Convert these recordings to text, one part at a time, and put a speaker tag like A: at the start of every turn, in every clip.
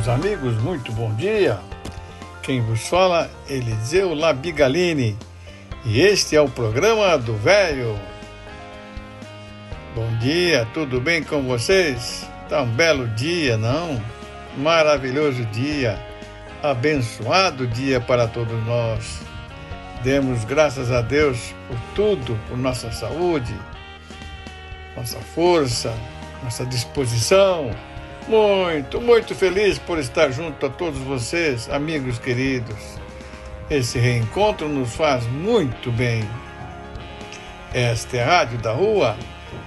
A: Meus amigos, muito bom dia. Quem vos fala, Eliseu Labigalini. E este é o programa do Velho. Bom dia, tudo bem com vocês? Tá um belo dia, não? Maravilhoso dia, abençoado dia para todos nós. Demos graças a Deus por tudo, por nossa saúde, nossa força, nossa disposição. Muito, muito feliz por estar junto a todos vocês, amigos queridos. Esse reencontro nos faz muito bem. Esta é a Rádio da Rua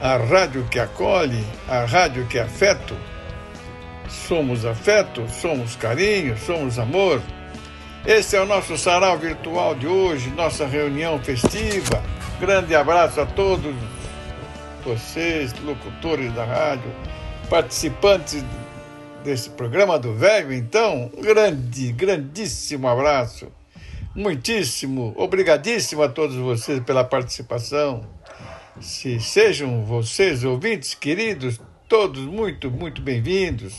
A: a rádio que acolhe, a rádio que é afeto. Somos afeto, somos carinho, somos amor. Esse é o nosso sarau virtual de hoje, nossa reunião festiva. Grande abraço a todos vocês, locutores da rádio, participantes desse programa do Velho. Então, grande, grandíssimo abraço. Muitíssimo, obrigadíssimo a todos vocês pela participação. Se sejam vocês, ouvintes queridos, todos muito, muito bem-vindos.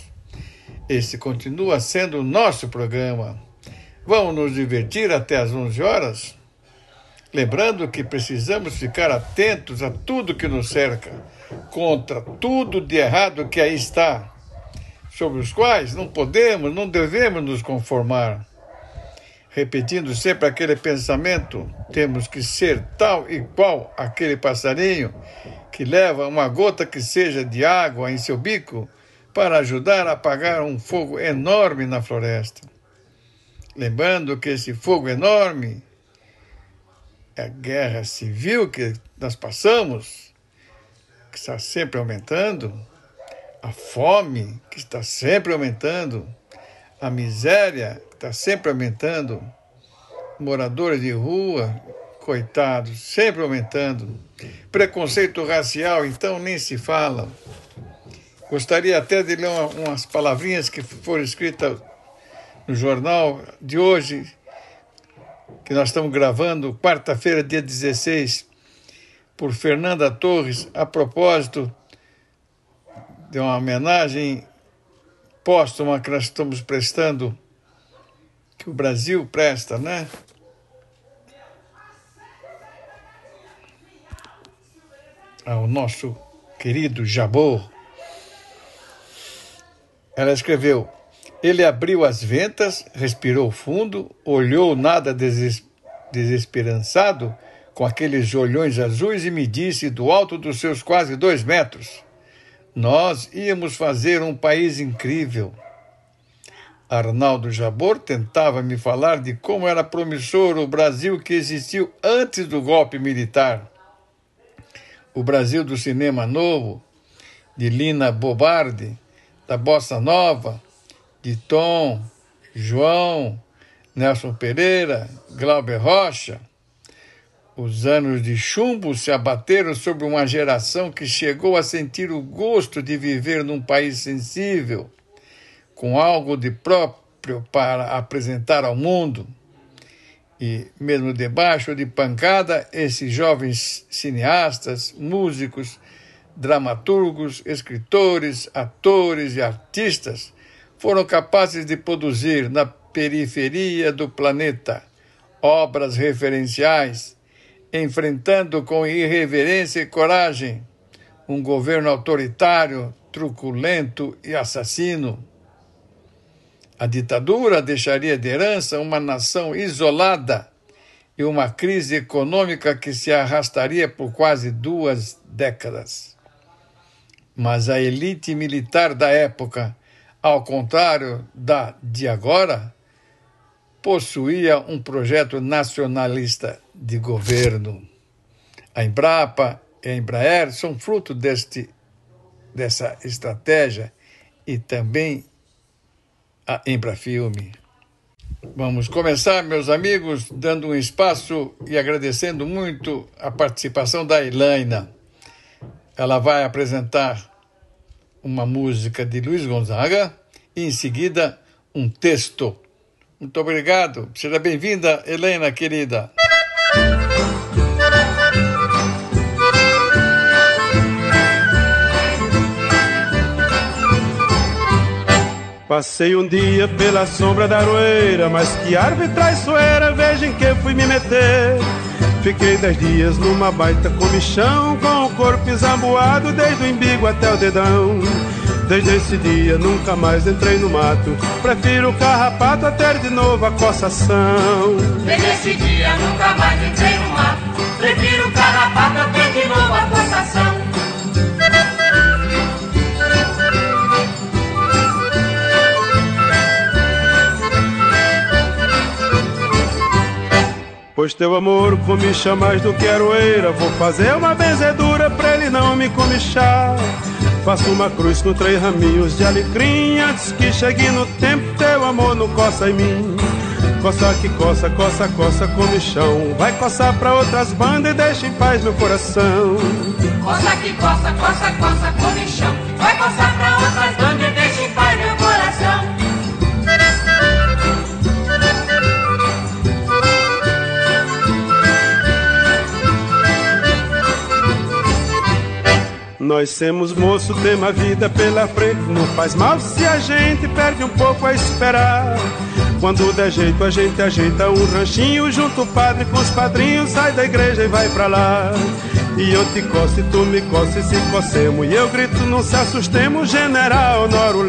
A: Esse continua sendo o nosso programa. Vamos nos divertir até às 11 horas? Lembrando que precisamos ficar atentos a tudo que nos cerca, contra tudo de errado que aí está, sobre os quais não podemos, não devemos nos conformar repetindo sempre aquele pensamento: temos que ser tal e qual aquele passarinho que leva uma gota que seja de água em seu bico para ajudar a apagar um fogo enorme na floresta. Lembrando que esse fogo enorme a guerra civil que nós passamos, que está sempre aumentando, a fome que está sempre aumentando, a miséria está sempre aumentando, moradores de rua, coitados, sempre aumentando. Preconceito racial, então, nem se fala. Gostaria até de ler umas palavrinhas que foram escritas no jornal de hoje, que nós estamos gravando, quarta-feira, dia 16, por Fernanda Torres, a propósito de uma homenagem póstuma que nós estamos prestando que o Brasil presta, né? Ao nosso querido Jabor. Ela escreveu: Ele abriu as ventas, respirou fundo, olhou nada desesperançado, com aqueles olhões azuis, e me disse, do alto dos seus quase dois metros: Nós íamos fazer um país incrível Arnaldo Jabor tentava me falar de como era promissor o Brasil que existiu antes do golpe militar. O Brasil do cinema novo, de Lina Bobardi, da Bossa Nova, de Tom, João, Nelson Pereira, Glauber Rocha. Os anos de chumbo se abateram sobre uma geração que chegou a sentir o gosto de viver num país sensível com algo de próprio para apresentar ao mundo. E, mesmo debaixo de pancada, esses jovens cineastas, músicos, dramaturgos, escritores, atores e artistas foram capazes de produzir na periferia do planeta obras referenciais, enfrentando com irreverência e coragem um governo autoritário, truculento e assassino a ditadura deixaria de herança uma nação isolada e uma crise econômica que se arrastaria por quase duas décadas. Mas a elite militar da época, ao contrário da de agora, possuía um projeto nacionalista de governo. A Embrapa Embraer são fruto deste, dessa estratégia e também a Embrafilme. Vamos começar, meus amigos, dando um espaço e agradecendo muito a participação da Elaina. Ela vai apresentar uma música de Luiz Gonzaga e, em seguida, um texto. Muito obrigado. Seja bem-vinda, Helena, querida.
B: Passei um dia pela sombra da aroeira, mas que árvore traiçoeira, veja em que fui me meter. Fiquei dez dias numa baita comichão, com corpo examboado desde o embigo até o dedão. Desde esse dia nunca mais entrei no mato, prefiro o carrapato a ter de novo a coçação.
C: Desde esse dia nunca mais entrei no mato, prefiro o carrapato a ter de novo a coçação.
B: Pois teu amor comicha mais do que aroeira. Vou fazer uma benzedura pra ele não me comichar. Faço uma cruz com três raminhos de alecrim. Antes que chegue no tempo teu amor não coça em mim. Coça que coça, coça, coça comichão. Vai coçar pra outras bandas e deixa em paz meu coração.
C: Coça que coça, coça, coça comichão. Vai coçar pra outras bandas
B: Nós temos moço, temos a vida pela frente. Não faz mal se a gente perde um pouco a esperar. Quando der jeito, a gente ajeita um ranchinho. Junto o padre com os padrinhos, sai da igreja e vai pra lá. E eu te coço e tu me coça e se cocemos. E eu grito, não se assustemos, general Noro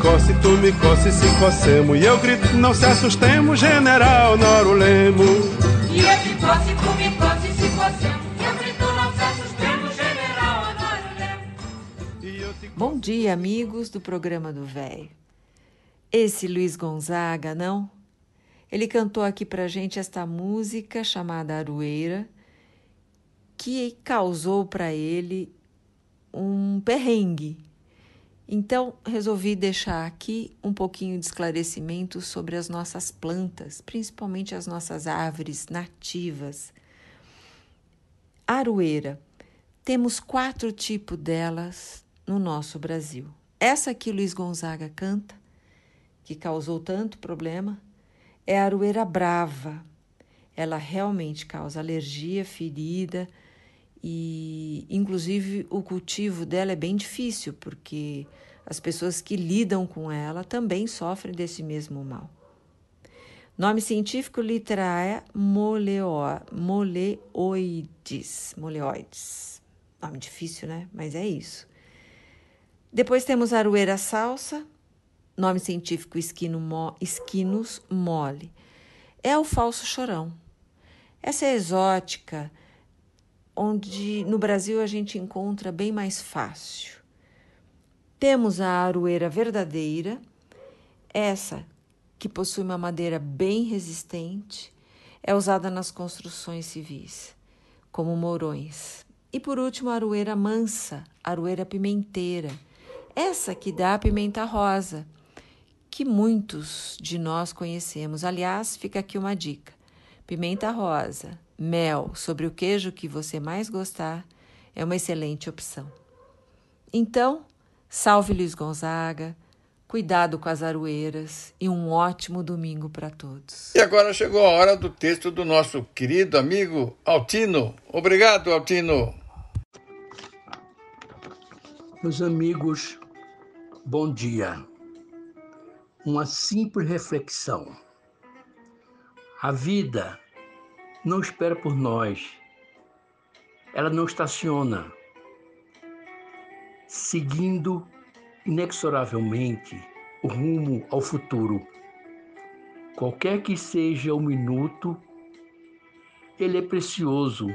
C: E eu te coço e tu me coça e se cocemos.
B: E eu grito, não se assustemos, general Noro Lemo.
C: E eu te coço e tu me coça e se cocemos. Eu grito, não se assustemos, general Lemo.
D: Bom dia, amigos do programa do Véio. Esse Luiz Gonzaga, não? Ele cantou aqui pra gente esta música chamada Aroeira, que causou para ele um perrengue. Então, resolvi deixar aqui um pouquinho de esclarecimento sobre as nossas plantas, principalmente as nossas árvores nativas. Aroeira. Temos quatro tipos delas no nosso Brasil. Essa que Luiz Gonzaga canta, que causou tanto problema, é a aroeira brava. Ela realmente causa alergia, ferida e, inclusive, o cultivo dela é bem difícil, porque as pessoas que lidam com ela também sofrem desse mesmo mal. Nome científico literae moleo, moleoides. Moleoides. Nome difícil, né? Mas é isso. Depois temos aroeira salsa, nome científico esquino mo, esquinus mole. É o falso chorão. Essa é exótica, onde no Brasil a gente encontra bem mais fácil. Temos a aroeira verdadeira, essa que possui uma madeira bem resistente, é usada nas construções civis, como morões. E por último, a aroeira mansa, aroeira pimenteira, essa que dá a pimenta rosa, que muitos de nós conhecemos. Aliás, fica aqui uma dica: pimenta rosa, mel sobre o queijo que você mais gostar é uma excelente opção. Então, salve Luiz Gonzaga, cuidado com as aroeiras e um ótimo domingo para todos.
A: E agora chegou a hora do texto do nosso querido amigo Altino. Obrigado, Altino.
E: Meus amigos, bom dia. Uma simples reflexão. A vida não espera por nós. Ela não estaciona, seguindo inexoravelmente o rumo ao futuro. Qualquer que seja o minuto, ele é precioso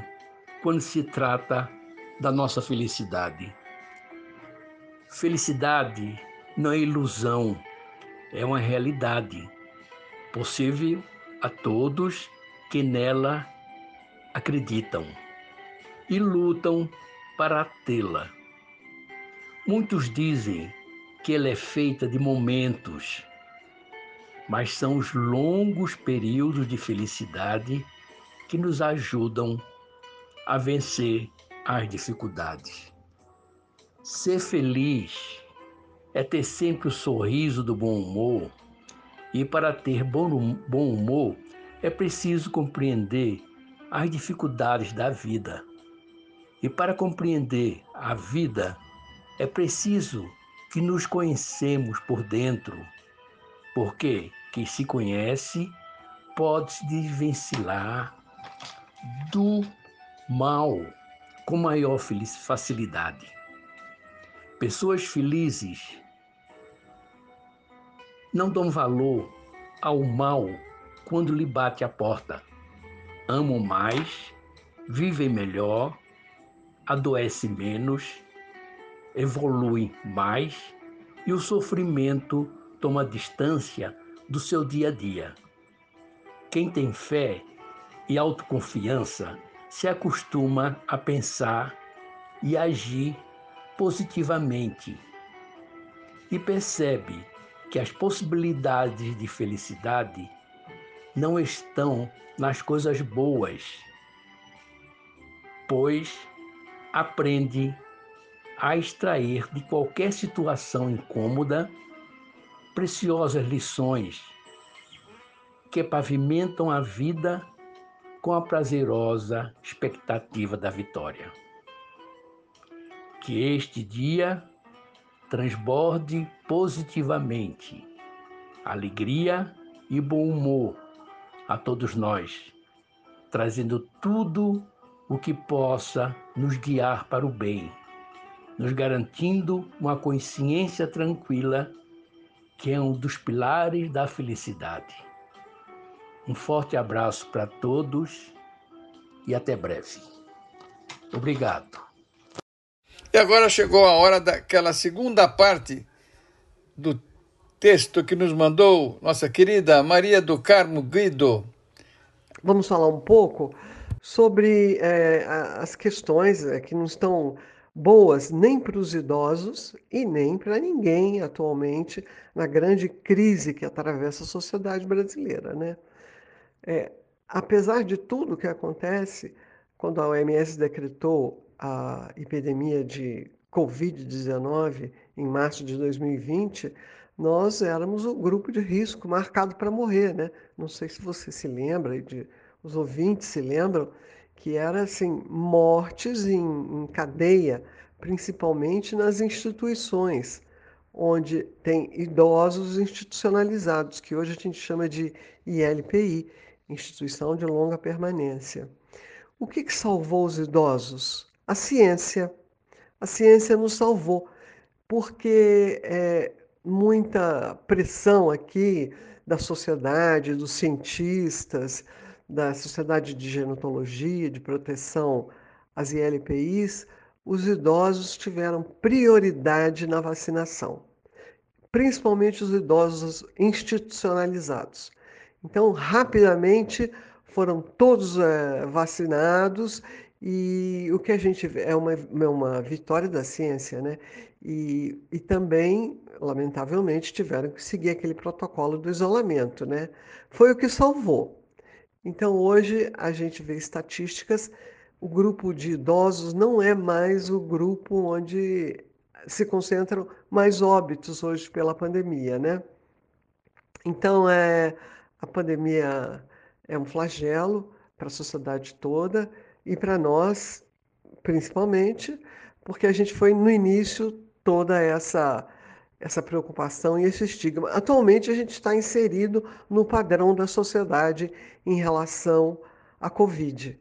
E: quando se trata da nossa felicidade. Felicidade não é ilusão, é uma realidade. possível a todos que nela acreditam e lutam para tê-la. Muitos dizem que ela é feita de momentos, mas são os longos períodos de felicidade que nos ajudam a vencer as dificuldades. Ser feliz é ter sempre o sorriso do bom humor, e para ter bom, bom humor é preciso compreender as dificuldades da vida. E para compreender a vida é preciso que nos conhecemos por dentro, porque quem se conhece pode se desvencilhar do mal com maior facilidade. Pessoas felizes não dão valor ao mal quando lhe bate a porta. Amam mais, vivem melhor, adoecem menos, evoluem mais e o sofrimento toma distância do seu dia a dia. Quem tem fé e autoconfiança se acostuma a pensar e agir positivamente e percebe que as possibilidades de felicidade não estão nas coisas boas, pois aprende a extrair de qualquer situação incômoda preciosas lições que pavimentam a vida com a prazerosa expectativa da vitória. Que este dia transborde positivamente alegria e bom humor a todos nós, trazendo tudo o que possa nos guiar para o bem, nos garantindo uma consciência tranquila, que é um dos pilares da felicidade. Um forte abraço para todos e até breve. Obrigado.
A: E agora chegou a hora daquela segunda parte do texto que nos mandou nossa querida Maria do Carmo Guido.
F: Vamos falar um pouco sobre é, as questões é, que não estão boas nem para os idosos e nem para ninguém atualmente na grande crise que atravessa a sociedade brasileira, né? É, apesar de tudo que acontece, quando a OMS decretou a epidemia de Covid-19 em março de 2020, nós éramos o grupo de risco marcado para morrer, né? Não sei se você se lembra, de, os ouvintes se lembram, que era assim, mortes em, em cadeia, principalmente nas instituições, onde tem idosos institucionalizados, que hoje a gente chama de ILPI, instituição de longa permanência. O que, que salvou os idosos? A ciência. A ciência nos salvou, porque é, muita pressão aqui da sociedade, dos cientistas, da Sociedade de Genotologia, de Proteção às ILPIs, os idosos tiveram prioridade na vacinação, principalmente os idosos institucionalizados. Então, rapidamente foram todos é, vacinados e o que a gente vê é uma, é uma vitória da ciência, né? E, e também, lamentavelmente, tiveram que seguir aquele protocolo do isolamento, né? Foi o que salvou. Então, hoje, a gente vê estatísticas, o grupo de idosos não é mais o grupo onde se concentram mais óbitos hoje pela pandemia, né? Então, é a pandemia é um flagelo para a sociedade toda e para nós, principalmente, porque a gente foi no início toda essa essa preocupação e esse estigma. Atualmente a gente está inserido no padrão da sociedade em relação à Covid.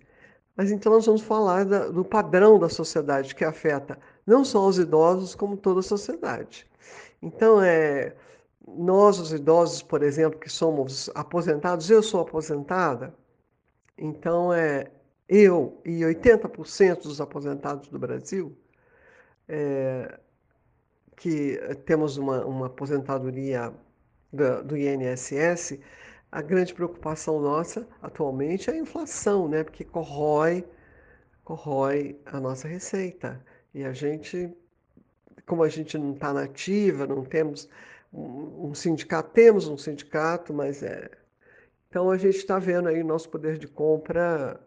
F: Mas então nós vamos falar da, do padrão da sociedade que afeta não só os idosos, como toda a sociedade. Então, é, nós, os idosos, por exemplo, que somos aposentados, eu sou aposentada, então é eu e 80% dos aposentados do Brasil, é, que temos uma, uma aposentadoria do, do INSS, a grande preocupação nossa atualmente é a inflação, né? Porque corrói, corrói a nossa receita. E a gente, como a gente não está nativa, não temos um, um sindicato, temos um sindicato, mas é. Então a gente está vendo aí o nosso poder de compra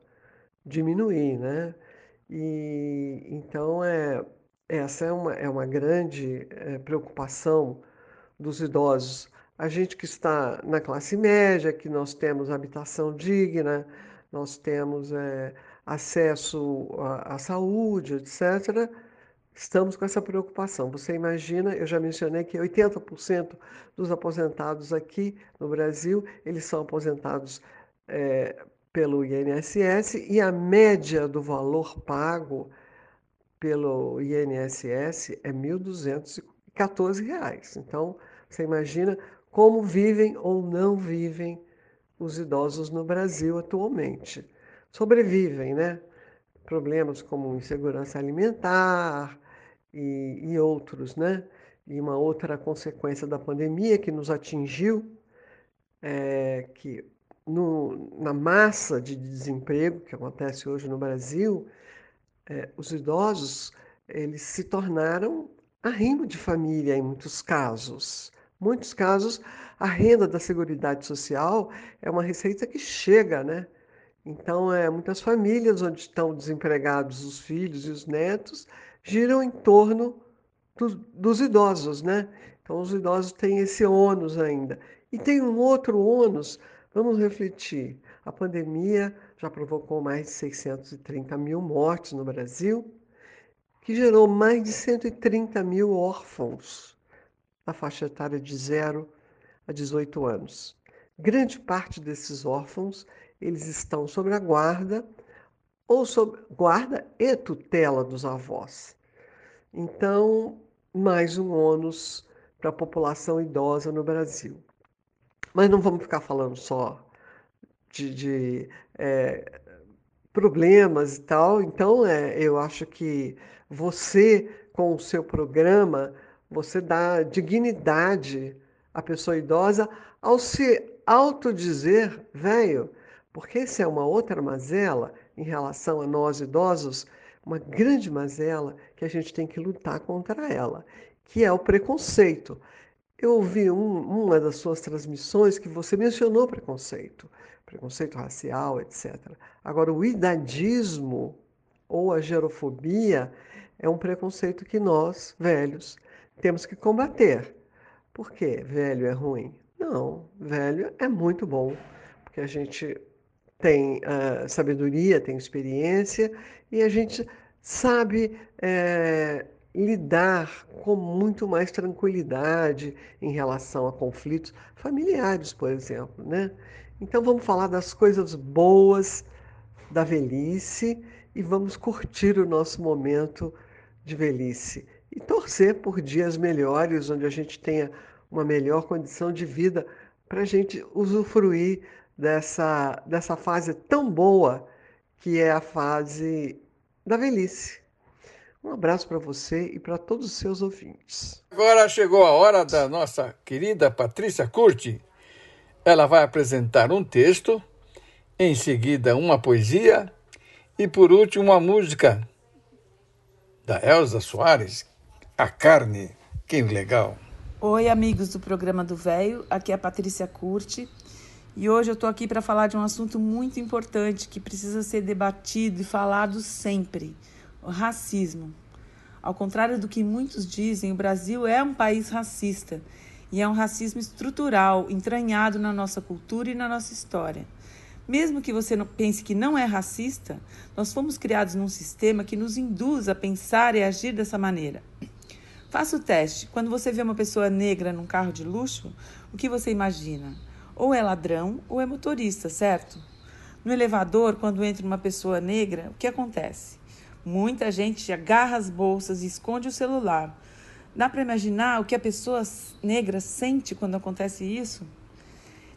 F: diminuir, né? E então é essa é uma, é uma grande é, preocupação dos idosos. A gente que está na classe média, que nós temos habitação digna, nós temos é, acesso à, saúde, etc., estamos com essa preocupação. Você imagina, eu já mencionei que 80% dos aposentados aqui no Brasil, eles são aposentados é, pelo INSS e a média do valor pago pelo INSS é R$ 1.214. Então, você imagina como vivem ou não vivem os idosos no Brasil atualmente. Sobrevivem, né? Problemas como insegurança alimentar e, e outros, né? E uma outra consequência da pandemia que nos atingiu é que no, na massa de desemprego que acontece hoje no Brasil, é, os idosos eles se tornaram arrimo de família em muitos casos. Muitos casos, a renda da Seguridade Social é uma receita que chega, né? Então, é, muitas famílias onde estão desempregados os filhos e os netos giram em torno do, dos idosos, né? Então, os idosos têm esse ônus ainda. E tem um outro ônus, vamos refletir. A pandemia já provocou mais de 630 mil mortes no Brasil, que gerou mais de 130 mil órfãos na faixa etária de 0 a 18 anos. Grande parte desses órfãos, eles estão sob a guarda ou sob guarda e tutela dos avós. Então, mais um ônus para a população idosa no Brasil. Mas não vamos ficar falando só de, de é, problemas e tal. Então, é, eu acho que você, com o seu programa, você dá dignidade à pessoa idosa ao se autodizer velho, porque essa é uma outra mazela em relação a nós idosos, uma grande mazela que a gente tem que lutar contra ela, que é o preconceito. Eu ouvi um, uma das suas transmissões que você mencionou preconceito preconceito racial, etc. Agora, o idadismo ou a gerofobia é um preconceito que nós, velhos, temos que combater. Por quê? Velho é ruim? Não, velho é muito bom, porque a gente tem uh, sabedoria, tem experiência e a gente sabe é, lidar com muito mais tranquilidade em relação a conflitos familiares, por exemplo, né? Então vamos falar das coisas boas da velhice e vamos curtir o nosso momento de velhice e torcer por dias melhores, onde a gente tenha uma melhor condição de vida para a gente usufruir dessa, dessa fase tão boa que é a fase da velhice. Um abraço para você e para todos os seus ouvintes.
A: Agora chegou a hora da nossa querida Patrícia Curti ela vai apresentar um texto, em seguida uma poesia e por último uma música da Elza Soares, A Carne. Que legal!
G: Oi, amigos do programa do Velho, aqui é a Patrícia Curti e hoje eu estou aqui para falar de um assunto muito importante que precisa ser debatido e falado sempre: o racismo. Ao contrário do que muitos dizem, o Brasil é um país racista e é um racismo estrutural, entranhado na nossa cultura e na nossa história. Mesmo que você pense que não é racista, nós fomos criados num sistema que nos induz a pensar e agir dessa maneira. Faça o teste. Quando você vê uma pessoa negra num carro de luxo, o que você imagina? Ou é ladrão ou é motorista, certo? No elevador, quando entra uma pessoa negra, o que acontece? Muita gente agarra as bolsas e esconde o celular, Dá para imaginar o que a pessoa negra sente quando acontece isso?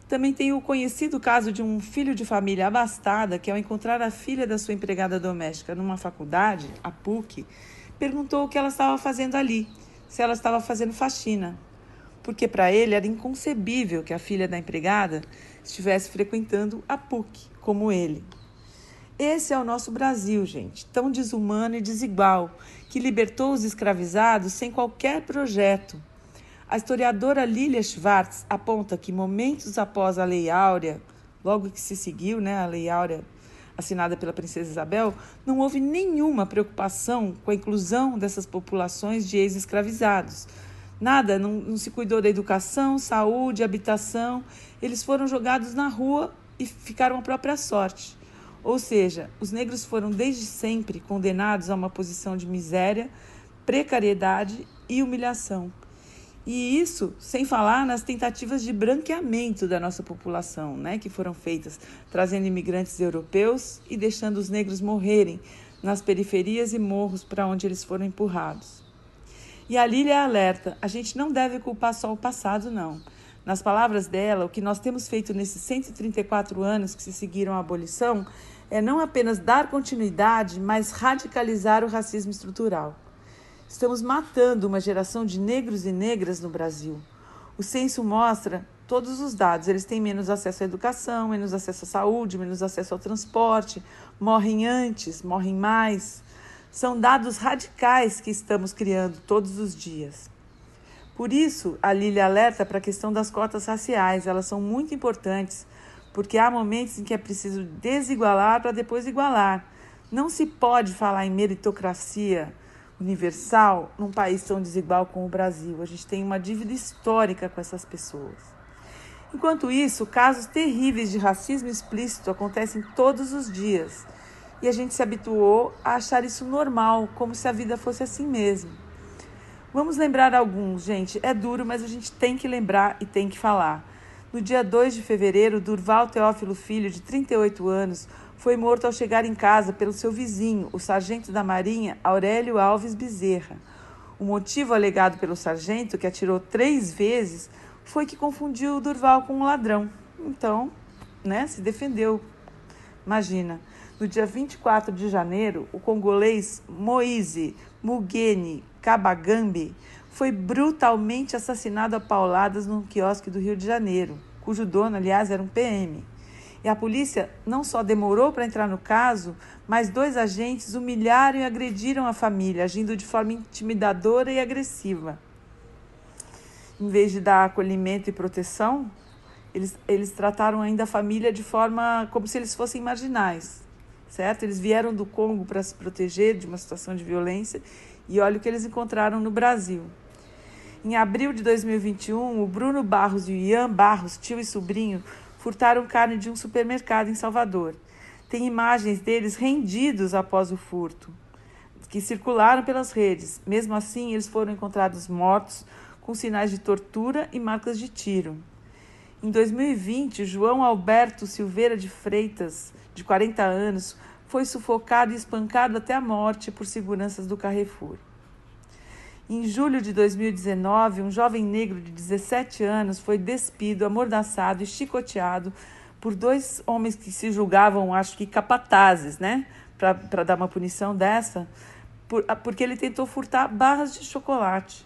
G: Também tem o conhecido caso de um filho de família abastada que, ao encontrar a filha da sua empregada doméstica numa faculdade, a PUC, perguntou o que ela estava fazendo ali, se ela estava fazendo faxina. porque para ele era inconcebível que a filha da empregada estivesse frequentando a PUC, como ele. Esse é o nosso Brasil, gente, tão desumano e desigual, que libertou os escravizados sem qualquer projeto. A historiadora Lilia Schwartz aponta que momentos após a Lei Áurea, logo que se seguiu, né, a Lei Áurea assinada pela princesa Isabel, não houve nenhuma preocupação com a inclusão dessas populações de ex-escravizados. Nada, não, não, se cuidou da educação, saúde, habitação. Eles foram jogados na rua e ficaram à própria sorte. Ou seja, os negros foram desde sempre condenados a uma posição de miséria, precariedade e humilhação. E isso sem falar nas tentativas de branqueamento da nossa população, né, que foram feitas, trazendo imigrantes europeus e deixando os negros morrerem nas periferias e morros para onde eles foram empurrados. E a Lília alerta: a gente não deve culpar só o passado, não. Nas palavras dela, o que nós temos feito nesses 134 anos que se seguiram à abolição é não apenas dar continuidade, mas radicalizar o racismo estrutural. Estamos matando uma geração de negros e negras no Brasil. O censo mostra todos os dados. Eles têm menos acesso à educação, menos acesso à saúde, menos acesso ao transporte, morrem antes, morrem mais. São dados radicais que estamos criando todos os dias. Por isso, a Lília alerta para a questão das cotas raciais. Elas são muito importantes porque há momentos em que é preciso desigualar para depois igualar. Não se pode falar em meritocracia universal num país tão desigual como o Brasil. A gente tem uma dívida histórica com essas pessoas. Enquanto isso, casos terríveis de racismo explícito acontecem todos os dias. E a gente se habituou a achar isso normal, como se a vida fosse assim mesmo. Vamos lembrar alguns, gente. É duro, mas a gente tem que lembrar e tem que falar. No dia 2 de fevereiro, Durval Teófilo Filho, de 38 anos, foi morto ao chegar em casa pelo seu vizinho, o sargento da Marinha Aurélio Alves Bezerra. O motivo alegado pelo sargento, que atirou três vezes, foi que confundiu o Durval com um ladrão. Então, né, se defendeu. Imagina, no dia 24 de janeiro, o congolês Moise Mugeni Kabagambi foi brutalmente assassinado a pauladas num quiosque do Rio de Janeiro, cujo dono, aliás, era um PM. E a polícia não só demorou para entrar no caso, mas dois agentes humilharam e agrediram a família, agindo de forma intimidadora e agressiva. Em vez de dar acolhimento e proteção, eles, eles trataram ainda a família de forma como se eles fossem marginais, certo? Eles vieram do Congo para se proteger de uma situação de violência e olha o que eles encontraram no Brasil. Em abril de 2021, o Bruno Barros e o Ian Barros, tio e sobrinho, furtaram carne de um supermercado em Salvador. Tem imagens deles rendidos após o furto, que circularam pelas redes. Mesmo assim, eles foram encontrados mortos, com sinais de tortura e marcas de tiro. Em 2020, João Alberto Silveira de Freitas, de 40 anos, foi sufocado e espancado até a morte por seguranças do Carrefour. Em julho de 2019, um jovem negro de 17 anos foi despido, amordaçado e chicoteado por dois homens que se julgavam, acho que capatazes, né? Para dar uma punição dessa, por, porque ele tentou furtar barras de chocolate.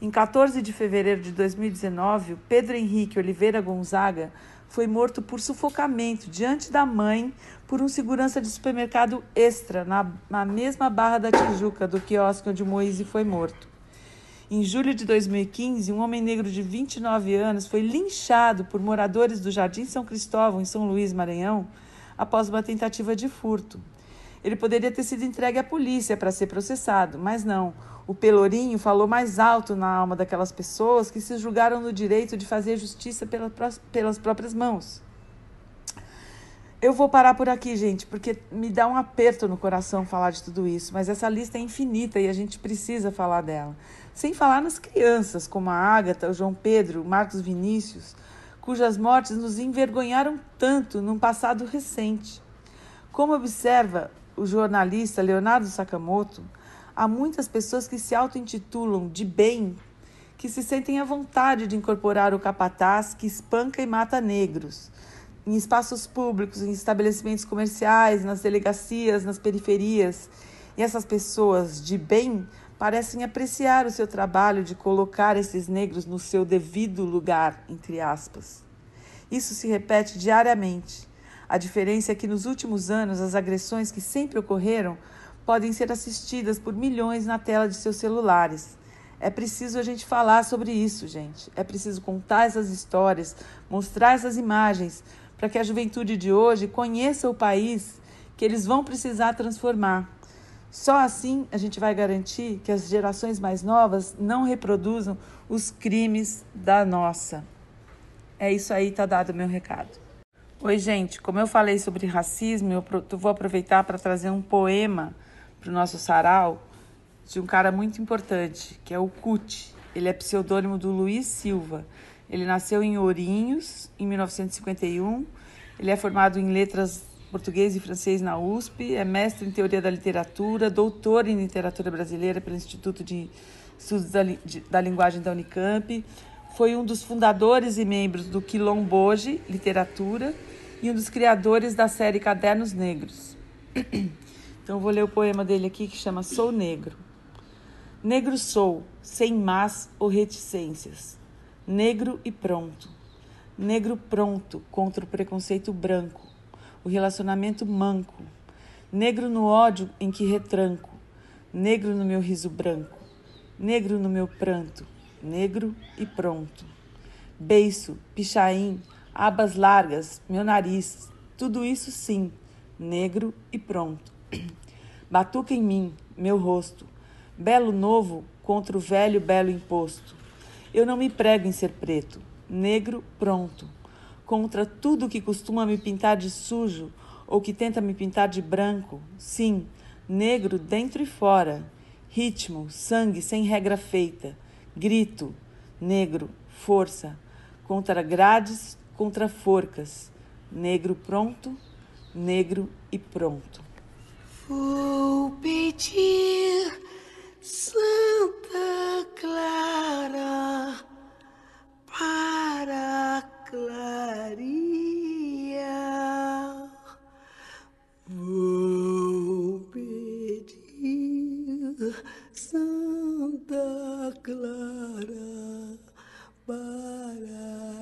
G: Em 14 de fevereiro de 2019, Pedro Henrique Oliveira Gonzaga foi morto por sufocamento diante da mãe por um segurança de supermercado extra na, na mesma Barra da Tijuca do quiosque onde Moise foi morto. Em julho de 2015, um homem negro de 29 anos foi linchado por moradores do Jardim São Cristóvão, em São Luís, Maranhão, após uma tentativa de furto. Ele poderia ter sido entregue à polícia para ser processado, mas não. O Pelourinho falou mais alto na alma daquelas pessoas que se julgaram no direito de fazer justiça pelas próprias mãos. Eu vou parar por aqui, gente, porque me dá um aperto no coração falar de tudo isso, mas essa lista é infinita e a gente precisa falar dela. Sem falar nas crianças, como a Ágata, o João Pedro, o Marcos Vinícius, cujas mortes nos envergonharam tanto num passado recente. Como observa o jornalista Leonardo Sakamoto, há muitas pessoas que se auto-intitulam de bem que se sentem à vontade de incorporar o capataz que espanca e mata negros em espaços públicos, em estabelecimentos comerciais, nas delegacias, nas periferias. E essas pessoas de bem parecem apreciar o seu trabalho de colocar esses negros no seu devido lugar, entre aspas. Isso se repete diariamente. A diferença é que nos últimos anos as agressões que sempre ocorreram podem ser assistidas por milhões na tela de seus celulares. É preciso a gente falar sobre isso, gente. É preciso contar essas histórias, mostrar essas imagens, para que a juventude de hoje conheça o país que eles vão precisar transformar. Só assim a gente vai garantir que as gerações mais novas não reproduzam os crimes da nossa. É isso aí, tá dado o meu recado. Oi, gente. Como eu falei sobre racismo, eu vou aproveitar para trazer um poema para o nosso sarau de um cara muito importante, que é o Cut. Ele é pseudônimo do Luiz Silva. Ele nasceu em Ourinhos, em 1951. Ele é formado em letras português e francês na USP, é mestre em teoria da literatura, doutor em literatura brasileira pelo Instituto de Estudos da, de, da Linguagem da Unicamp. Foi um dos fundadores e membros do Quilomboge Literatura e um dos criadores da série Cadernos Negros. Então vou ler o poema dele aqui que chama Sou Negro. Negro sou, sem más ou reticências. Negro e pronto. Negro pronto contra o preconceito branco, o relacionamento manco. Negro no ódio em que retranco. Negro no meu riso branco. Negro no meu pranto. Negro e pronto. Beiço, pichain, abas largas, meu nariz. Tudo isso sim, negro e pronto. Batuca em mim, meu rosto belo novo contra o velho belo imposto. Eu não me prego em ser preto, negro pronto, contra tudo que costuma me pintar de sujo ou que tenta me pintar de branco. Sim, negro dentro e fora, ritmo, sangue sem regra feita, grito, negro, força, contra grades, contra forcas, negro pronto, negro e pronto.
H: Vou pedir Santa Clara para clarear. Vou pedir Santa Clara para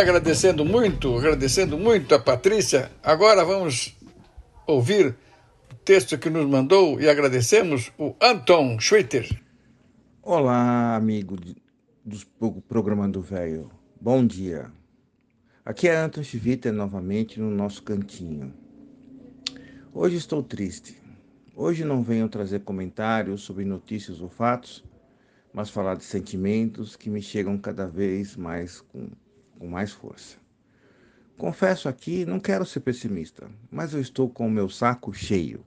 A: Agradecendo muito, agradecendo muito a Patrícia. Agora vamos ouvir o texto que nos mandou e agradecemos o Anton Schwitter.
I: Olá, amigo do pro- programa do Velho. Bom dia. Aqui é Anton Schwitter novamente no nosso cantinho. Hoje estou triste. Hoje não venho trazer comentários sobre notícias ou fatos, mas falar de sentimentos que me chegam cada vez mais com, com mais força. Confesso aqui, não quero ser pessimista, mas eu estou com o meu saco cheio.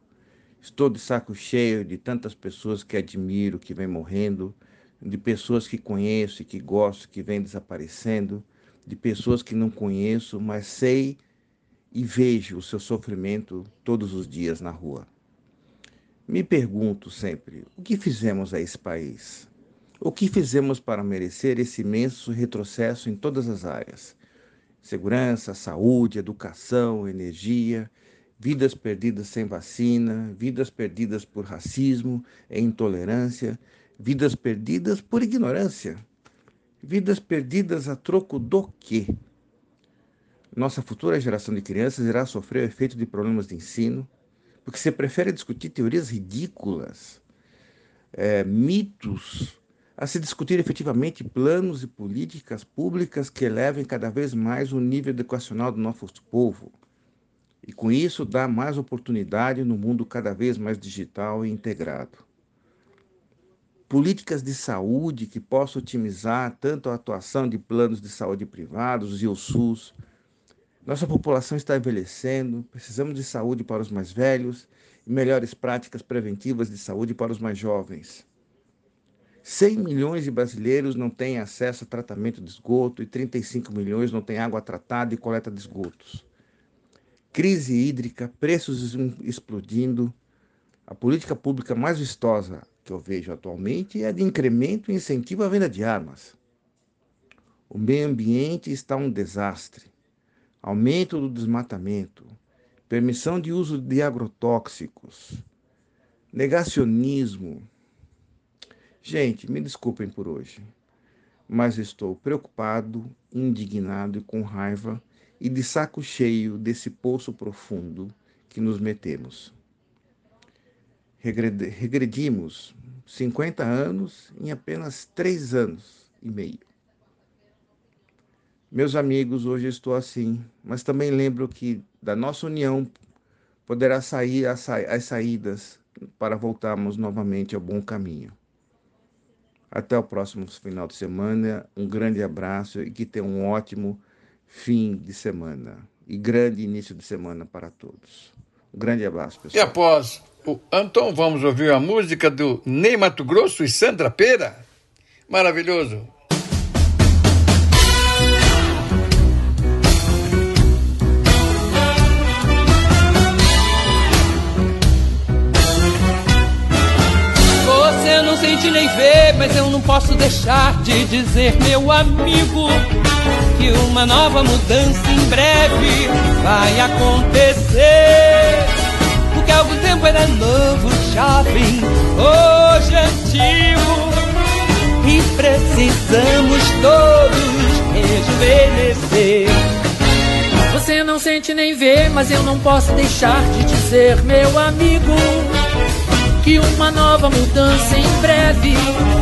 I: Estou de saco cheio de tantas pessoas que admiro, que vêm morrendo, de pessoas que conheço e que gosto, que vêm desaparecendo, de pessoas que não conheço, mas sei e vejo o seu sofrimento todos os dias na rua. Me pergunto sempre: o que fizemos a esse país? O que fizemos para merecer esse imenso retrocesso em todas as áreas? Segurança, saúde, educação, energia, vidas perdidas sem vacina, vidas perdidas por racismo e intolerância, vidas perdidas por ignorância, vidas perdidas a troco do quê? Nossa futura geração de crianças irá sofrer o efeito de problemas de ensino, porque você prefere discutir teorias ridículas, é, mitos, a se discutir efetivamente planos e políticas públicas que elevem cada vez mais o nível educacional do nosso povo. E com isso dá mais oportunidade no mundo cada vez mais digital e integrado. Políticas de saúde que possam otimizar tanto a atuação de planos de saúde privados e o SUS. Nossa população está envelhecendo, precisamos de saúde para os mais velhos e melhores práticas preventivas de saúde para os mais jovens. 100 milhões de brasileiros não têm acesso a tratamento de esgoto e 35 milhões não têm água tratada e coleta de esgotos. Crise hídrica, preços explodindo. A política pública mais vistosa que eu vejo atualmente é a de incremento e incentivo à venda de armas. O meio ambiente está um desastre. Aumento do desmatamento, permissão de uso de agrotóxicos, negacionismo. Gente, me desculpem por hoje, mas estou preocupado, indignado e com raiva e de saco cheio desse poço profundo que nos metemos. Regredi- Regredimos 50 anos em apenas 3 anos e meio. Meus amigos, hoje estou assim, mas também lembro que da nossa união poderá sair as sa- as saídas para voltarmos novamente ao bom caminho. Até o próximo final de semana, um grande abraço e que tenha um ótimo fim de semana e grande início de semana para todos. Um grande abraço,
A: E
I: pessoal.
A: após o Anton, vamos ouvir a música do Ney Mato Grosso e Sandra Pera. Maravilhoso.
J: Sente nem vê, mas eu não posso deixar de dizer, meu amigo, que uma nova mudança em breve vai acontecer. O que há algum tempo era novo shopping, hoje antigo e precisamos todos rejuvenescer.
K: Você não sente nem vê, mas eu não posso deixar de dizer, meu amigo, que uma nova mudança em breve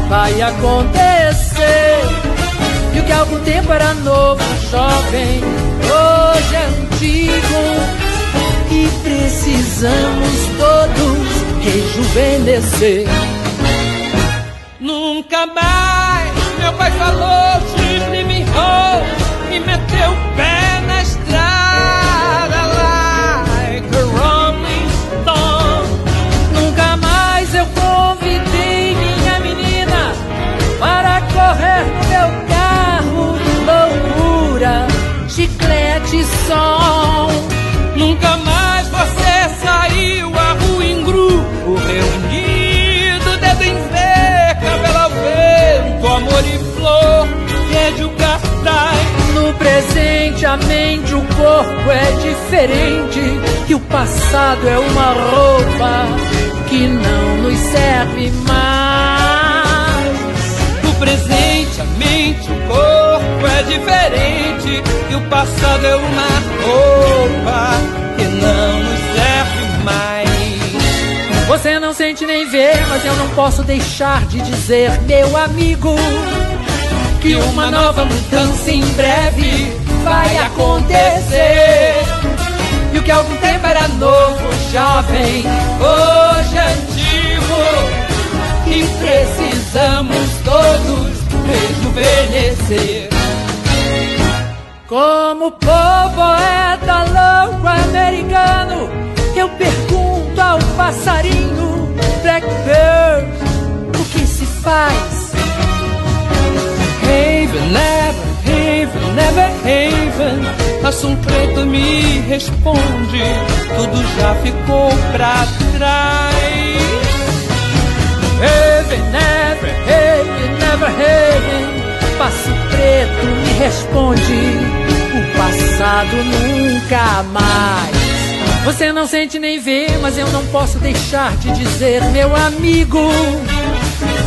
K: vai acontecer. E o que há algum tempo era novo, jovem, hoje é antigo. E precisamos todos rejuvenescer.
J: Nunca mais meu pai falou, X me roll e meteu o pé
K: som.
J: Nunca mais você saiu à rua em grupo reunido, dedo em pé, cabelo ao vento, amor e flor, médio cartaz.
K: No presente, a mente, o corpo é diferente. E o passado é uma roupa que não nos serve mais.
J: Presente, a mente, o corpo é diferente. E o passado é uma roupa que não nos serve mais.
K: Você não sente nem vê, mas eu não posso deixar de dizer, meu amigo,
J: que uma nova mudança em breve vai acontecer.
K: E o que algum tempo era novo, jovem,
J: Hoje é antigo e precisamos todos rejuvenescer.
K: como poeta louco americano, eu pergunto ao passarinho, Blackbird, o que se faz?
J: Haven, never, haven, never, haven. Assum preto me responde, tudo já ficou pra trás.
K: Heaven. Passo preto me responde, o passado nunca mais. Você não sente nem vê, mas eu não posso deixar de dizer, meu amigo,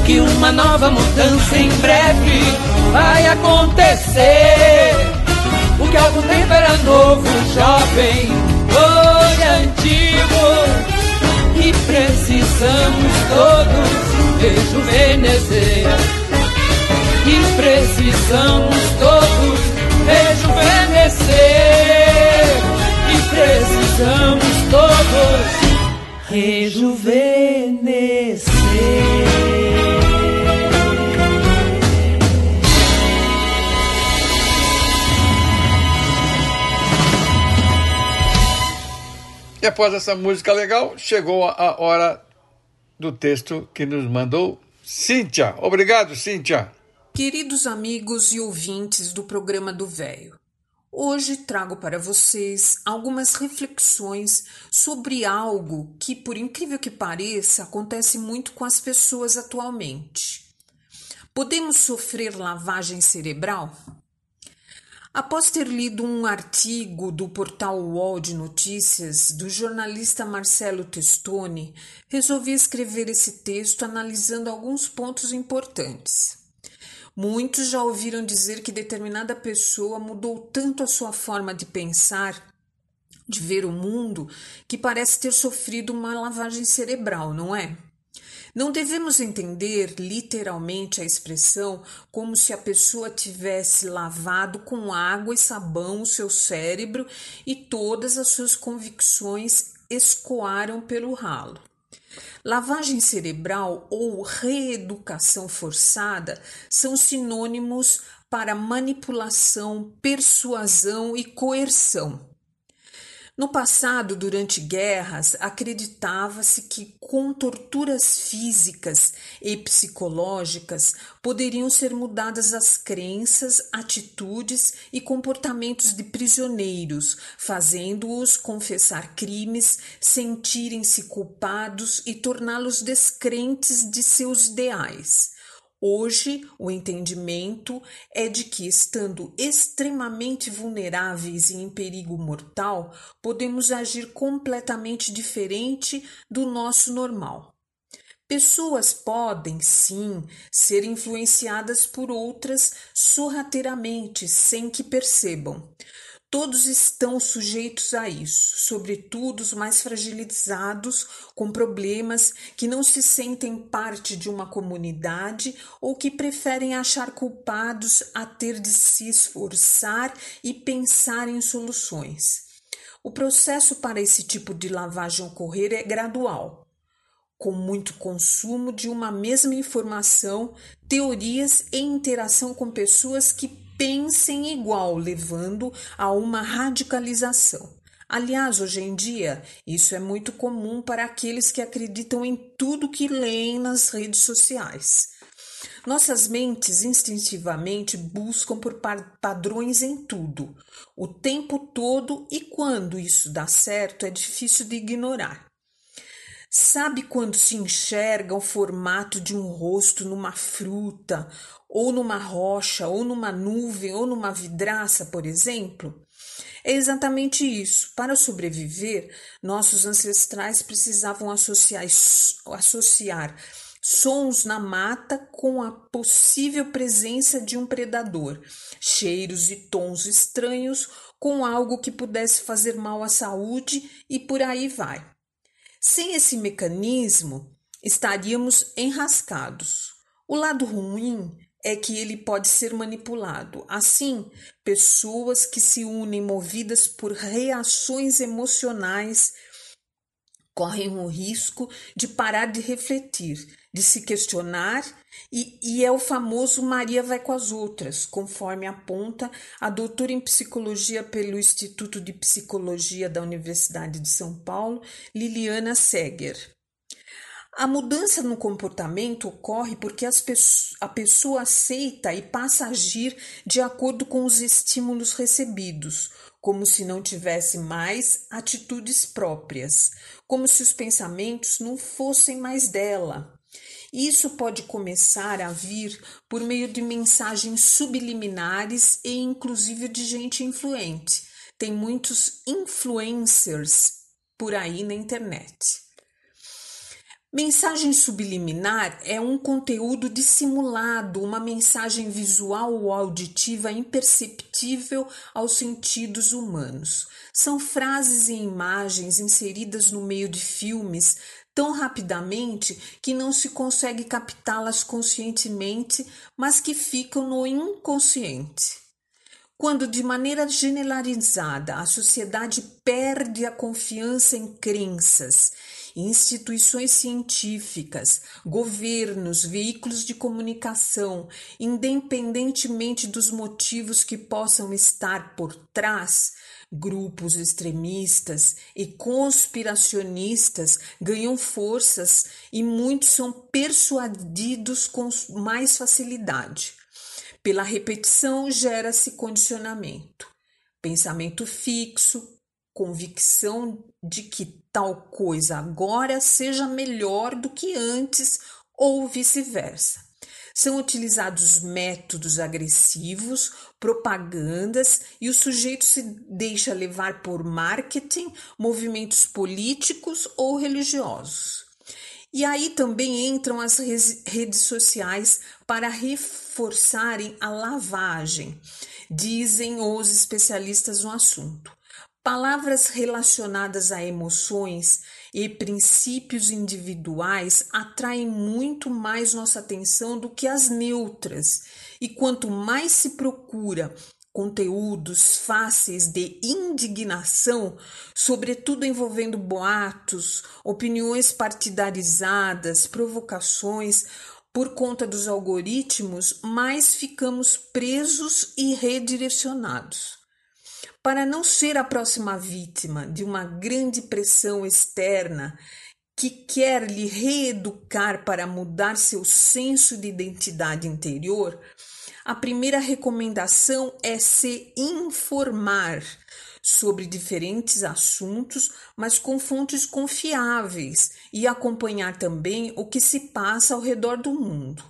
J: que uma nova mudança em breve vai acontecer. O que há algum tempo era novo, jovem, hoje é antigo. E precisamos todos rejuvenescer. E precisamos todos rejuvenescer. E precisamos todos rejuvenescer.
A: E após essa música legal, chegou a hora do texto que nos mandou Cíntia. Obrigado, Cíntia.
L: Queridos amigos e ouvintes do programa do Véio, hoje trago para vocês algumas reflexões sobre algo que, por incrível que pareça, acontece muito com as pessoas atualmente. Podemos sofrer lavagem cerebral? Após ter lido um artigo do portal UOL de Notícias do jornalista Marcelo Testoni, resolvi escrever esse texto analisando alguns pontos importantes. Muitos já ouviram dizer que determinada pessoa mudou tanto a sua forma de pensar, de ver o mundo, que parece ter sofrido uma lavagem cerebral, não é? Não devemos entender literalmente a expressão como se a pessoa tivesse lavado com água e sabão o seu cérebro e todas as suas convicções escoaram pelo ralo. Lavagem cerebral ou reeducação forçada são sinônimos para manipulação, persuasão e coerção. No passado, durante guerras, acreditava-se que com torturas físicas e psicológicas poderiam ser mudadas as crenças, atitudes e comportamentos de prisioneiros, fazendo-os confessar crimes, sentirem-se culpados e torná-los descrentes de seus ideais. Hoje, o entendimento é de que, estando extremamente vulneráveis e em perigo mortal, podemos agir completamente diferente do nosso normal. Pessoas podem, sim, ser influenciadas por outras sorrateiramente, sem que percebam. Todos estão sujeitos a isso, sobretudo os mais fragilizados, com problemas que não se sentem parte de uma comunidade ou que preferem achar culpados a ter de se esforçar e pensar em soluções. O processo para esse tipo de lavagem ocorrer é gradual, com muito consumo de uma mesma informação, teorias e interação com pessoas que pensem igual, levando a uma radicalização. Aliás, hoje em dia, isso é muito comum para aqueles que acreditam em tudo que leem nas redes sociais. Nossas mentes instintivamente buscam por padrões em tudo, o tempo todo, e quando isso dá certo, é difícil de ignorar. Sabe quando se enxerga o formato de um rosto numa fruta, ou numa rocha, ou numa nuvem, ou numa vidraça, por exemplo? É exatamente isso. Para sobreviver, nossos ancestrais precisavam associar, associar sons na mata com a possível presença de um predador, cheiros e tons estranhos com algo que pudesse fazer mal à saúde e por aí vai. Sem esse mecanismo, estaríamos enrascados. O lado ruim é que ele pode ser manipulado. Assim, pessoas que se unem movidas por reações emocionais correm o risco de parar de refletir, de se questionar, e, e, é o famoso Maria vai com as outras, conforme aponta a doutora em psicologia pelo Instituto de Psicologia da Universidade de São Paulo, Liliana Seger. A mudança no comportamento ocorre porque a pessoa aceita e passa a agir de acordo com os estímulos recebidos, como se não tivesse mais atitudes próprias, como se os pensamentos não fossem mais dela. Isso pode começar a vir por meio de mensagens subliminares e inclusive de gente influente. Tem muitos influencers por aí na internet. Mensagem subliminar é um conteúdo dissimulado, uma mensagem visual ou auditiva imperceptível aos sentidos humanos. São frases e imagens inseridas no meio de filmes tão rapidamente que não se consegue captá-las conscientemente, mas que ficam no inconsciente. Quando, de maneira generalizada, a sociedade perde a confiança em crenças instituições científicas, governos, veículos de comunicação, independentemente dos motivos que possam estar por trás, grupos extremistas e conspiracionistas ganham forças e muitos são persuadidos com mais facilidade. Pela repetição gera-se condicionamento, pensamento fixo, convicção de que tal coisa agora seja melhor do que antes ou vice-versa. São utilizados métodos agressivos, propagandas e o sujeito se deixa levar por marketing, movimentos políticos ou religiosos. E aí também entram as redes sociais para reforçarem a lavagem, dizem os especialistas no assunto. Palavras relacionadas a emoções e princípios individuais atraem muito mais nossa atenção do que as neutras, e quanto mais se procura conteúdos fáceis de indignação, sobretudo envolvendo boatos, opiniões partidarizadas, provocações, por conta dos algoritmos, mais ficamos presos e redirecionados. Para não ser a próxima vítima de uma grande pressão externa que quer lhe reeducar para mudar seu senso de identidade interior, a primeira recomendação é se informar sobre diferentes assuntos, mas com fontes confiáveis e acompanhar também o que se passa ao redor do mundo.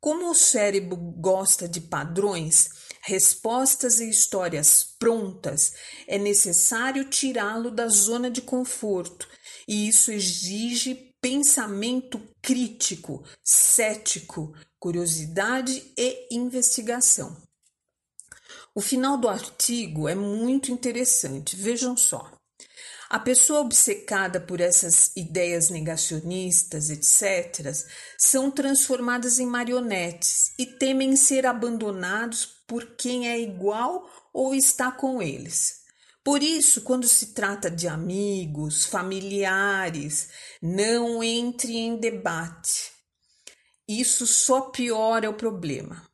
L: Como o cérebro gosta de padrões, respostas e histórias prontas, é necessário tirá-lo da zona de conforto, e isso exige pensamento crítico, cético, curiosidade e investigação. O final do artigo é muito interessante, vejam só. A pessoa obcecada por essas ideias negacionistas, etc., são transformadas em marionetes e temem ser abandonados por quem é igual ou está com eles. Por isso, quando se trata de amigos, familiares, não entre em debate. Isso só piora o problema.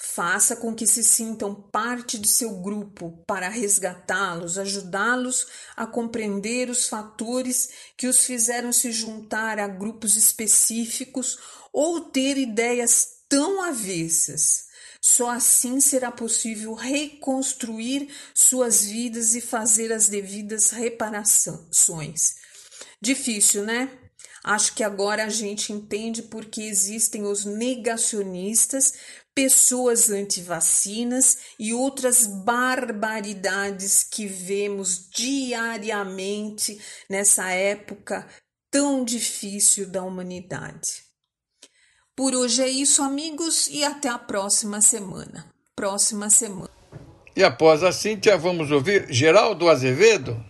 L: Faça com que se sintam parte do seu grupo para resgatá-los, ajudá-los a compreender os fatores que os fizeram se juntar a grupos específicos ou ter ideias tão avessas. Só assim será possível reconstruir suas vidas e fazer as devidas reparações. Difícil, né? Acho que agora a gente entende porque existem os negacionistas, pessoas antivacinas e outras barbaridades que vemos diariamente nessa época tão difícil da humanidade. Por hoje é isso, amigos, e até a próxima semana. Próxima semana.
A: E após a Cíntia, vamos ouvir Geraldo Azevedo.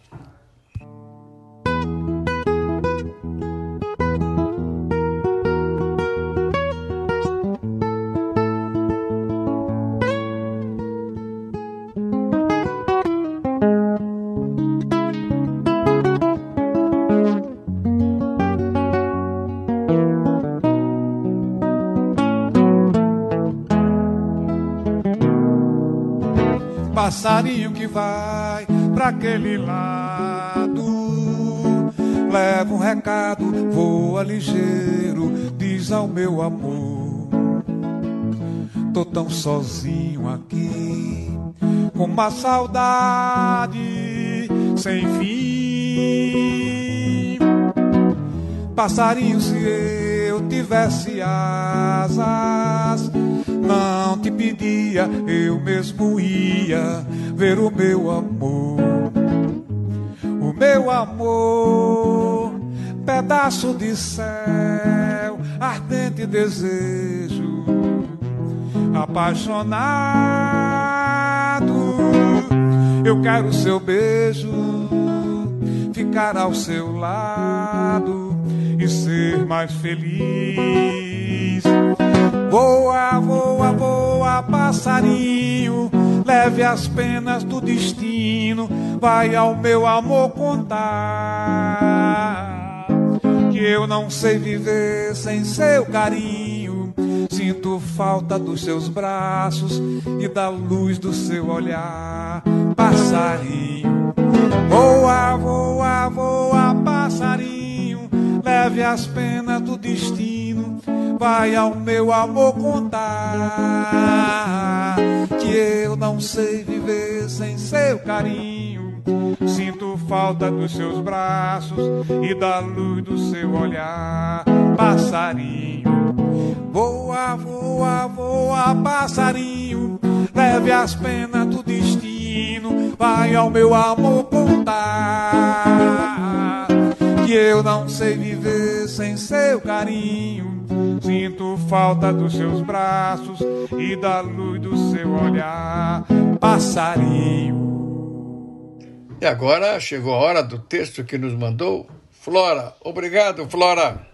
M: Para aquele lado. Leva um recado, voa ligeiro, diz ao meu amor. Tô tão sozinho aqui, com uma saudade sem fim. Passarinho, se eu tivesse asas não te pedia, eu mesmo ia ver o meu amor. Meu amor, pedaço de céu, ardente desejo, apaixonado. Eu quero seu beijo, ficar ao seu lado e ser mais feliz. Voa, voa, voa, passarinho, leve as penas do destino, vai ao meu amor contar. Que eu não sei viver sem seu carinho, sinto falta dos seus braços e da luz do seu olhar, passarinho. Voa, voa, voa, passarinho, leve as penas do destino vai ao meu amor contar que eu não sei viver sem seu carinho. Sinto falta dos seus braços e da luz do seu olhar, passarinho. Voa, voa, voa, passarinho, leve as penas do destino, vai ao meu amor contar que eu não sei viver sem seu carinho. Sinto falta dos seus braços e da luz do seu olhar, passarinho.
A: E agora chegou a hora do texto que nos mandou Flora. Obrigado, Flora.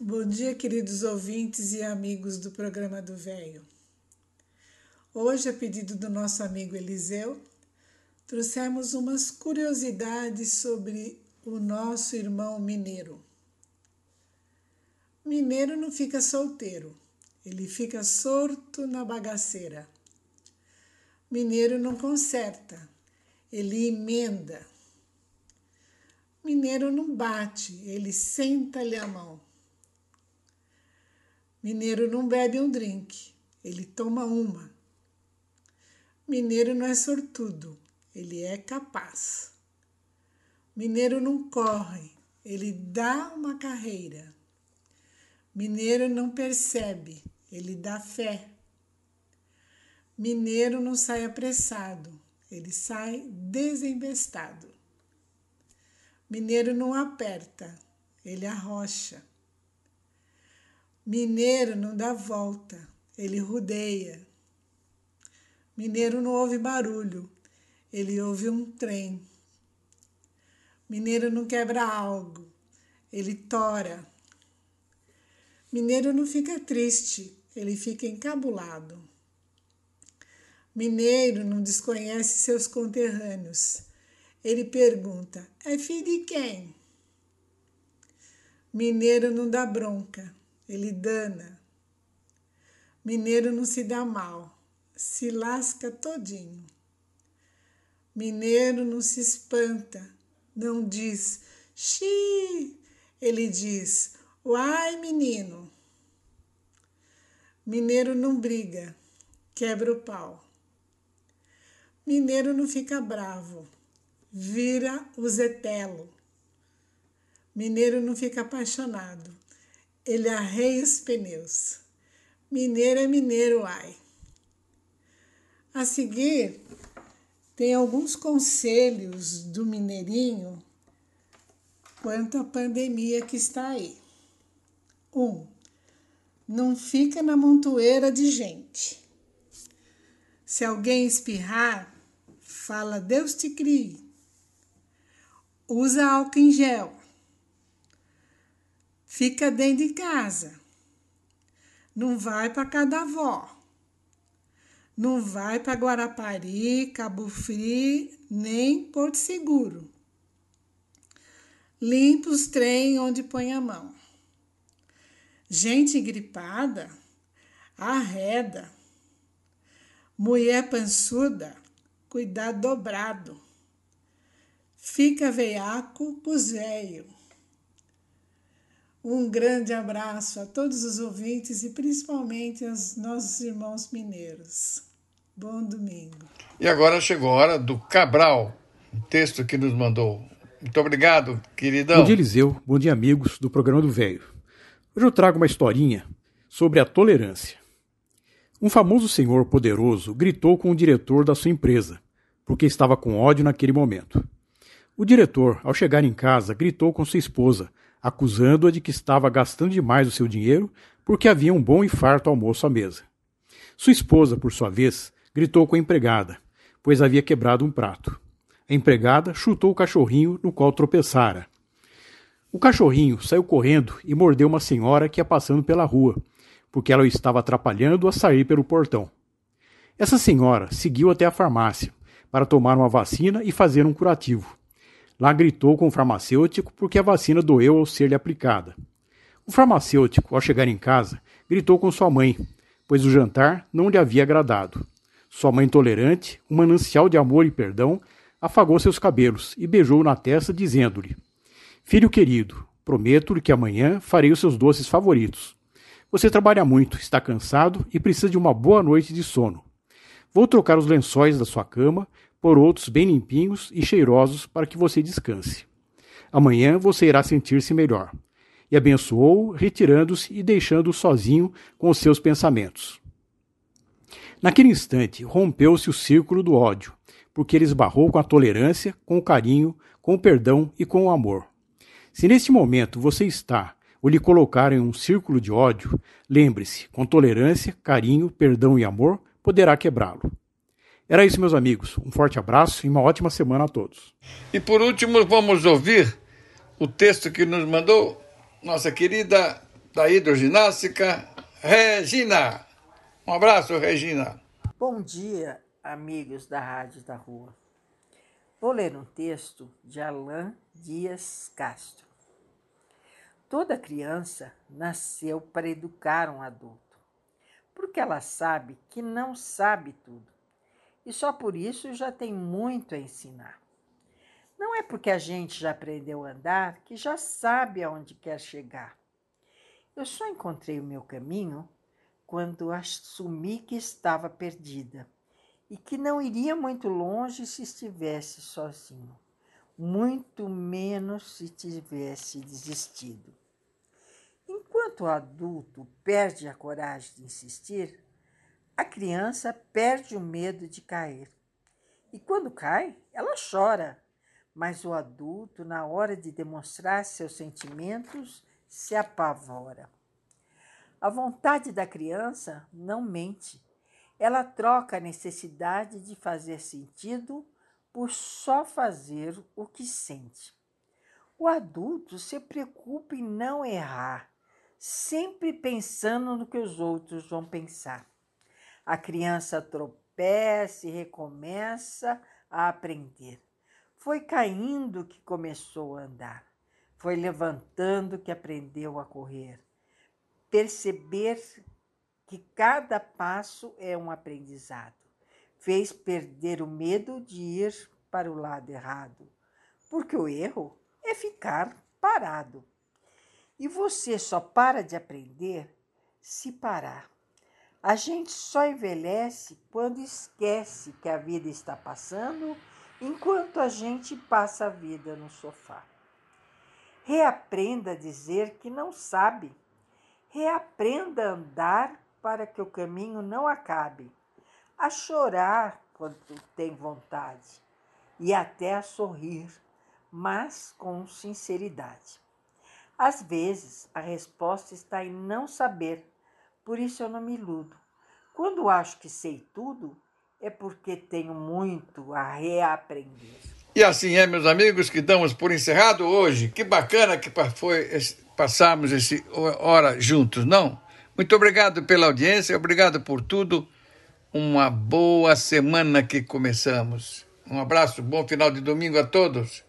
N: Bom dia, queridos ouvintes e amigos do programa do Velho. Hoje, a pedido do nosso amigo Eliseu, trouxemos umas curiosidades sobre o nosso irmão mineiro. Mineiro não fica solteiro, ele fica sorto na bagaceira. Mineiro não conserta, ele emenda. Mineiro não bate, ele senta-lhe a mão. Mineiro não bebe um drink, ele toma uma. Mineiro não é sortudo, ele é capaz. Mineiro não corre, ele dá uma carreira. Mineiro não percebe, ele dá fé. Mineiro não sai apressado, ele sai desembestado. Mineiro não aperta, ele arrocha. Mineiro não dá volta, ele rodeia. Mineiro não ouve barulho, ele ouve um trem. Mineiro não quebra algo, ele tora. Mineiro não fica triste, ele fica encabulado. Mineiro não desconhece seus conterrâneos. Ele pergunta: é filho de quem? Mineiro não dá bronca, ele dana. Mineiro não se dá mal, se lasca todinho. Mineiro não se espanta, não diz xi, ele diz uai, menino. Mineiro não briga, quebra o pau. Mineiro não fica bravo, vira o zetelo. Mineiro não fica apaixonado, ele arreia os pneus. Mineiro é mineiro, ai. A seguir, tem alguns conselhos do Mineirinho quanto à pandemia que está aí. Um, não fica na montoeira de gente. Se alguém espirrar, fala Deus te crie. Usa álcool em gel. Fica dentro de casa. Não vai para cada avó. Não vai para Guarapari, Cabo Frio, nem Porto Seguro. Limpa os trem onde põe a mão. Gente gripada, arreda. Mulher pançuda, cuidado dobrado. Fica veiaco pros velho. Um grande abraço a todos os ouvintes e principalmente aos nossos irmãos mineiros. Bom domingo.
A: E agora chegou a hora do Cabral, o texto que nos mandou. Muito obrigado, queridão.
O: Bom dia, Eliseu. Bom dia, amigos do programa do Velho. Hoje eu trago uma historinha sobre a tolerância. Um famoso senhor poderoso gritou com o diretor da sua empresa, porque estava com ódio naquele momento. O diretor, ao chegar em casa, gritou com sua esposa, acusando-a de que estava gastando demais o seu dinheiro porque havia um bom e farto almoço à mesa. Sua esposa, por sua vez, gritou com a empregada, pois havia quebrado um prato. A empregada chutou o cachorrinho no qual tropeçara. O cachorrinho saiu correndo e mordeu uma senhora que ia passando pela rua, porque ela o estava atrapalhando a sair pelo portão. Essa senhora seguiu até a farmácia para tomar uma vacina e fazer um curativo. Lá gritou com o farmacêutico porque a vacina doeu ao ser-lhe aplicada. O farmacêutico, ao chegar em casa, gritou com sua mãe, pois o jantar não lhe havia agradado. Sua mãe tolerante, um manancial de amor e perdão, afagou seus cabelos e beijou na testa, dizendo-lhe: Filho querido, prometo-lhe que amanhã farei os seus doces favoritos. Você trabalha muito, está cansado e precisa de uma boa noite de sono. Vou trocar os lençóis da sua cama por outros bem limpinhos e cheirosos para que você descanse. Amanhã você irá sentir-se melhor. E abençoou, retirando-se e deixando-o sozinho com os seus pensamentos. Naquele instante, rompeu-se o círculo do ódio, porque ele esbarrou com a tolerância, com o carinho, com o perdão e com o amor. Se neste momento você está ou lhe colocar em um círculo de ódio, lembre-se, com tolerância, carinho, perdão e amor, poderá quebrá-lo. Era isso, meus amigos. Um forte abraço e uma ótima semana a todos.
A: E por último, vamos ouvir o texto que nos mandou nossa querida da hidroginástica, Regina. Um abraço, Regina.
P: Bom dia, amigos da Rádio da Rua. Vou ler um texto de Alain Dias Castro. Toda criança nasceu para educar um adulto, porque ela sabe que não sabe tudo e só por isso já tem muito a ensinar. Não é porque a gente já aprendeu a andar que já sabe aonde quer chegar. Eu só encontrei o meu caminho quando assumi que estava perdida e que não iria muito longe se estivesse sozinho, muito menos se tivesse desistido. Enquanto o adulto perde a coragem de insistir, a criança perde o medo de cair. E quando cai, ela chora, mas o adulto, na hora de demonstrar seus sentimentos, se apavora. A vontade da criança não mente. Ela troca a necessidade de fazer sentido por só fazer o que sente. O adulto se preocupa em não errar, sempre pensando no que os outros vão pensar. A criança tropeça e recomeça a aprender. Foi caindo que começou a andar. Foi levantando que aprendeu a correr. Perceber que cada passo é um aprendizado. Fez perder o medo de ir para o lado errado, porque o erro é ficar parado. E você só para de aprender se parar. A gente só envelhece quando esquece que a vida está passando enquanto a gente passa a vida no sofá. Reaprenda a dizer que não sabe. Reaprenda a andar para que o caminho não acabe. A chorar quando tem vontade e até a sorrir, mas com sinceridade. Às vezes, a resposta está em não saber, por isso eu não me iludo. Quando acho que sei tudo, é porque tenho muito a reaprender.
A: E assim é, meus amigos, que damos por encerrado hoje. Que bacana que foi esse, passarmos esse hora juntos, não? Muito obrigado pela audiência, obrigado por tudo. Uma boa semana que começamos. Um abraço, bom final de domingo a todos.